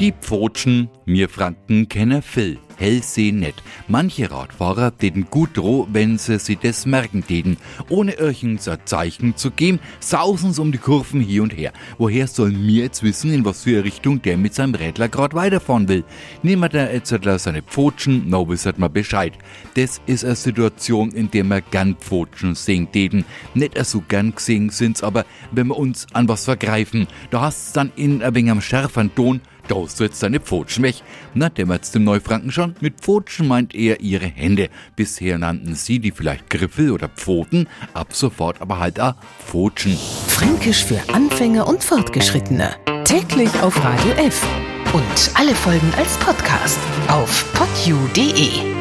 Die Pfotschen, mir Franken kennen viel, hell sehen net. Manche Radfahrer täten gut droh, wenn sie sich das merken täten. Ohne irgendein Zeichen zu geben, sausen sie um die Kurven hier und her. Woher sollen wir jetzt wissen, in was für eine Richtung der mit seinem Rädler grad weiterfahren will? Nehmen der Etzettler seine Pfotschen, no wisset mal Bescheid. Das ist eine Situation, in der wir gern Pfotschen sehen täten. Nicht so gern gesehen sind's, aber wenn wir uns an was vergreifen, da hast's dann in ein wenig am schärferen Ton, da setzt seine Pfotschen weg. Na, dämmert's dem Neufranken schon? Mit Pfotschen meint er ihre Hände. Bisher nannten sie die vielleicht Griffel oder Pfoten, ab sofort aber halt auch Pfotschen. Fränkisch für Anfänger und Fortgeschrittene. Täglich auf Radio F. Und alle Folgen als Podcast auf podu.de.